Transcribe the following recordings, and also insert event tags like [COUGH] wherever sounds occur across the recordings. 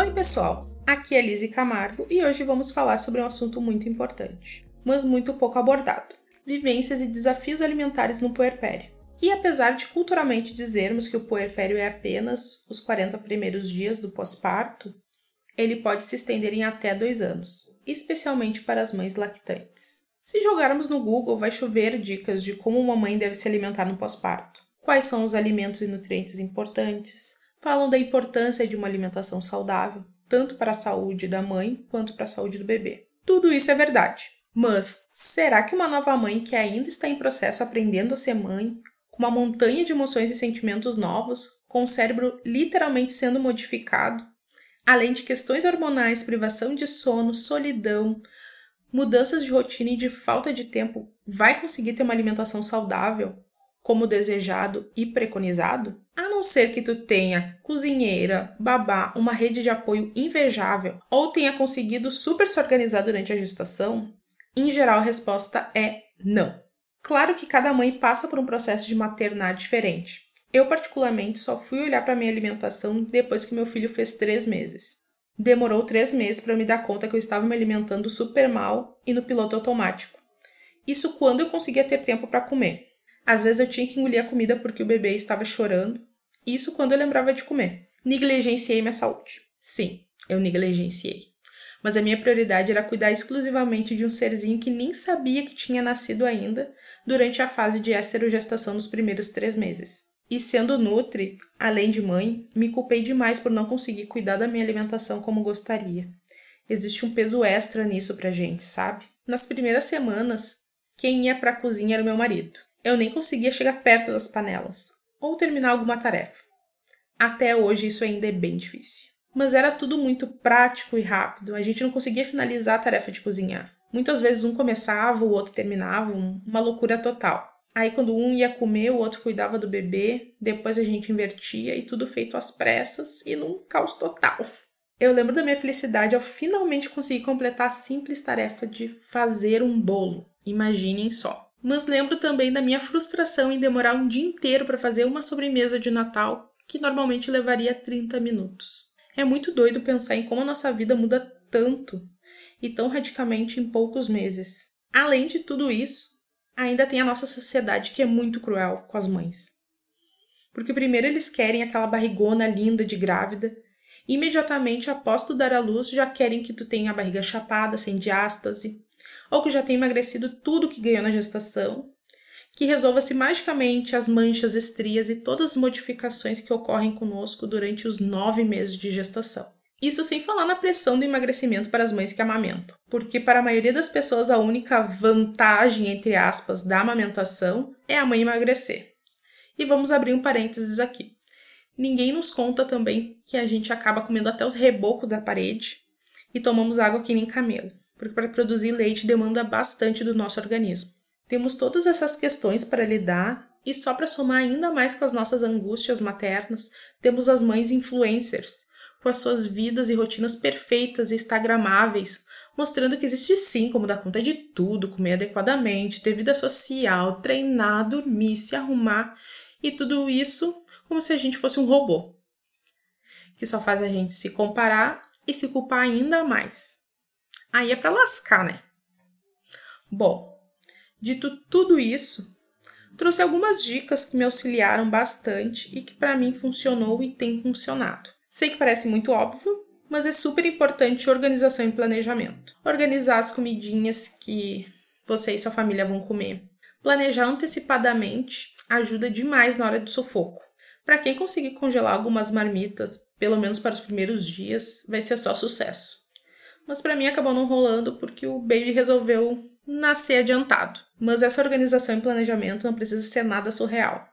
Oi, pessoal! Aqui é Lise Camargo e hoje vamos falar sobre um assunto muito importante, mas muito pouco abordado: vivências e desafios alimentares no puerpério. E apesar de culturalmente dizermos que o puerpério é apenas os 40 primeiros dias do pós-parto, ele pode se estender em até dois anos, especialmente para as mães lactantes. Se jogarmos no Google, vai chover dicas de como uma mãe deve se alimentar no pós-parto. Quais são os alimentos e nutrientes importantes? Falam da importância de uma alimentação saudável, tanto para a saúde da mãe quanto para a saúde do bebê. Tudo isso é verdade. Mas será que uma nova mãe que ainda está em processo aprendendo a ser mãe, com uma montanha de emoções e sentimentos novos, com o cérebro literalmente sendo modificado, além de questões hormonais, privação de sono, solidão, mudanças de rotina e de falta de tempo, vai conseguir ter uma alimentação saudável, como desejado e preconizado? A não ser que tu tenha cozinheira, babá, uma rede de apoio invejável ou tenha conseguido super se organizar durante a gestação, em geral a resposta é não. Claro que cada mãe passa por um processo de maternar diferente. Eu, particularmente, só fui olhar para minha alimentação depois que meu filho fez três meses. Demorou três meses para me dar conta que eu estava me alimentando super mal e no piloto automático. Isso quando eu conseguia ter tempo para comer. Às vezes eu tinha que engolir a comida porque o bebê estava chorando. Isso quando eu lembrava de comer. Negligenciei minha saúde. Sim, eu negligenciei. Mas a minha prioridade era cuidar exclusivamente de um serzinho que nem sabia que tinha nascido ainda durante a fase de esterogestação nos primeiros três meses. E sendo nutri, além de mãe, me culpei demais por não conseguir cuidar da minha alimentação como gostaria. Existe um peso extra nisso pra gente, sabe? Nas primeiras semanas, quem ia pra cozinha era o meu marido. Eu nem conseguia chegar perto das panelas ou terminar alguma tarefa. Até hoje isso ainda é bem difícil. Mas era tudo muito prático e rápido, a gente não conseguia finalizar a tarefa de cozinhar. Muitas vezes um começava, o outro terminava, uma loucura total. Aí quando um ia comer, o outro cuidava do bebê, depois a gente invertia e tudo feito às pressas e num caos total. Eu lembro da minha felicidade ao finalmente conseguir completar a simples tarefa de fazer um bolo. Imaginem só. Mas lembro também da minha frustração em demorar um dia inteiro para fazer uma sobremesa de Natal que normalmente levaria 30 minutos. É muito doido pensar em como a nossa vida muda tanto e tão radicalmente em poucos meses. Além de tudo isso, ainda tem a nossa sociedade que é muito cruel com as mães. Porque primeiro eles querem aquela barrigona linda de grávida, imediatamente após tu dar à luz já querem que tu tenha a barriga chapada, sem diástase, ou que já tem emagrecido tudo que ganhou na gestação, que resolva-se magicamente as manchas, estrias e todas as modificações que ocorrem conosco durante os nove meses de gestação. Isso sem falar na pressão do emagrecimento para as mães que amamentam, porque para a maioria das pessoas a única vantagem, entre aspas, da amamentação é a mãe emagrecer. E vamos abrir um parênteses aqui. Ninguém nos conta também que a gente acaba comendo até os rebocos da parede e tomamos água que nem camelo porque para produzir leite demanda bastante do nosso organismo. Temos todas essas questões para lidar e só para somar ainda mais com as nossas angústias maternas, temos as mães influencers, com as suas vidas e rotinas perfeitas e instagramáveis, mostrando que existe sim como dar conta de tudo, comer adequadamente, ter vida social, treinar, dormir, se arrumar e tudo isso como se a gente fosse um robô, que só faz a gente se comparar e se culpar ainda mais. Aí é para lascar, né? Bom, dito tudo isso, trouxe algumas dicas que me auxiliaram bastante e que para mim funcionou e tem funcionado. Sei que parece muito óbvio, mas é super importante organização e planejamento. Organizar as comidinhas que você e sua família vão comer. Planejar antecipadamente ajuda demais na hora do sufoco. Para quem conseguir congelar algumas marmitas, pelo menos para os primeiros dias, vai ser só sucesso mas para mim acabou não rolando porque o baby resolveu nascer adiantado. Mas essa organização e planejamento não precisa ser nada surreal.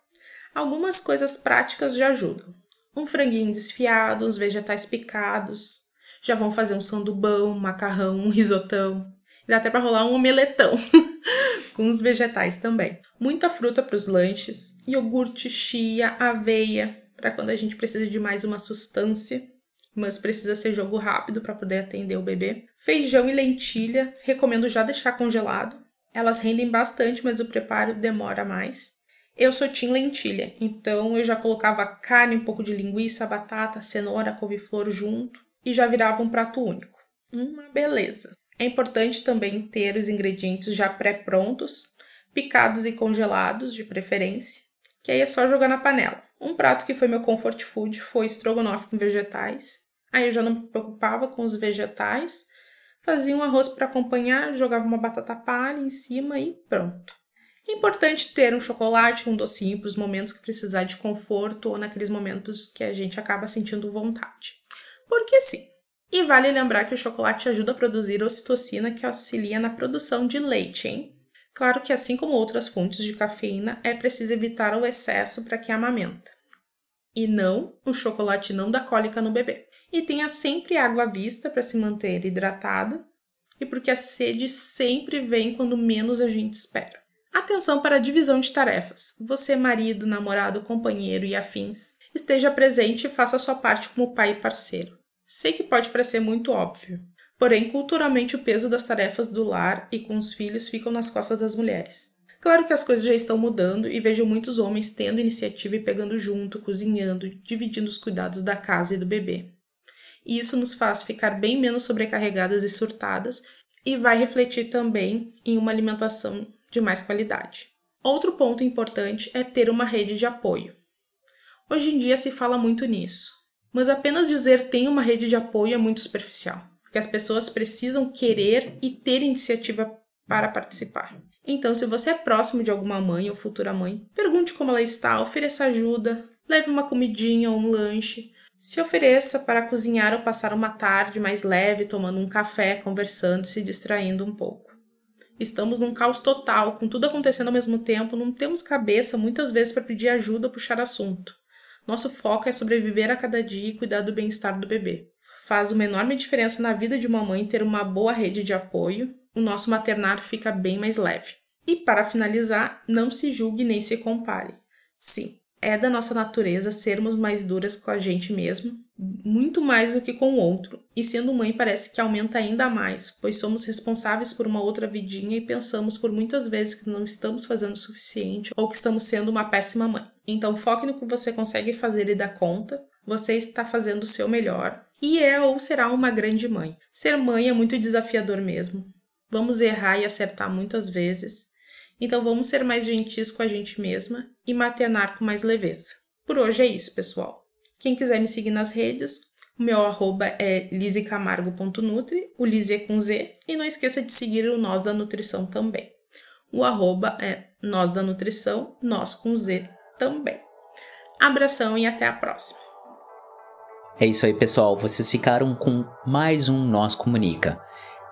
Algumas coisas práticas já ajudam. Um franguinho desfiado, uns vegetais picados. Já vão fazer um sandubão, um macarrão, um risotão. Dá até para rolar um omeletão [LAUGHS] com os vegetais também. Muita fruta para os lanches, iogurte, chia, aveia, para quando a gente precisa de mais uma sustância, mas precisa ser jogo rápido para poder atender o bebê. Feijão e lentilha, recomendo já deixar congelado. Elas rendem bastante, mas o preparo demora mais. Eu sou tim lentilha, então eu já colocava carne, um pouco de linguiça, batata, cenoura, couve-flor junto e já virava um prato único. Uma beleza. É importante também ter os ingredientes já pré-prontos, picados e congelados, de preferência, que aí é só jogar na panela. Um prato que foi meu comfort food foi estrogonofe com vegetais. Aí eu já não me preocupava com os vegetais, fazia um arroz para acompanhar, jogava uma batata palha em cima e pronto. É importante ter um chocolate, um docinho para os momentos que precisar de conforto ou naqueles momentos que a gente acaba sentindo vontade. Porque sim. E vale lembrar que o chocolate ajuda a produzir ocitocina que auxilia na produção de leite, hein? Claro que assim como outras fontes de cafeína, é preciso evitar o excesso para que amamenta. E não, o chocolate não dá cólica no bebê. E tenha sempre água à vista para se manter hidratada e porque a sede sempre vem quando menos a gente espera. Atenção para a divisão de tarefas. Você, marido, namorado, companheiro e afins, esteja presente e faça a sua parte como pai e parceiro. Sei que pode parecer muito óbvio, porém, culturalmente, o peso das tarefas do lar e com os filhos ficam nas costas das mulheres. Claro que as coisas já estão mudando e vejo muitos homens tendo iniciativa e pegando junto, cozinhando, dividindo os cuidados da casa e do bebê. E isso nos faz ficar bem menos sobrecarregadas e surtadas e vai refletir também em uma alimentação de mais qualidade. Outro ponto importante é ter uma rede de apoio. Hoje em dia se fala muito nisso, mas apenas dizer tem uma rede de apoio é muito superficial, porque as pessoas precisam querer e ter iniciativa para participar. Então, se você é próximo de alguma mãe ou futura mãe, pergunte como ela está, ofereça ajuda, leve uma comidinha ou um lanche, se ofereça para cozinhar ou passar uma tarde mais leve tomando um café, conversando, se distraindo um pouco. Estamos num caos total, com tudo acontecendo ao mesmo tempo, não temos cabeça muitas vezes para pedir ajuda ou puxar assunto. Nosso foco é sobreviver a cada dia e cuidar do bem-estar do bebê. Faz uma enorme diferença na vida de uma mãe ter uma boa rede de apoio, o nosso maternário fica bem mais leve. E para finalizar, não se julgue nem se compare. Sim, é da nossa natureza sermos mais duras com a gente mesmo, muito mais do que com o outro. E sendo mãe parece que aumenta ainda mais, pois somos responsáveis por uma outra vidinha e pensamos por muitas vezes que não estamos fazendo o suficiente ou que estamos sendo uma péssima mãe. Então foque no que você consegue fazer e dar conta. Você está fazendo o seu melhor e é ou será uma grande mãe. Ser mãe é muito desafiador mesmo. Vamos errar e acertar muitas vezes. Então vamos ser mais gentis com a gente mesma e maternar com mais leveza. Por hoje é isso, pessoal. Quem quiser me seguir nas redes, o meu arroba é lisecamargo.nutri, o Lise é com Z, e não esqueça de seguir o Nós da Nutrição também. O arroba é Nós da Nutrição, Nós com Z também. Abração e até a próxima. É isso aí, pessoal. Vocês ficaram com mais um Nós Comunica.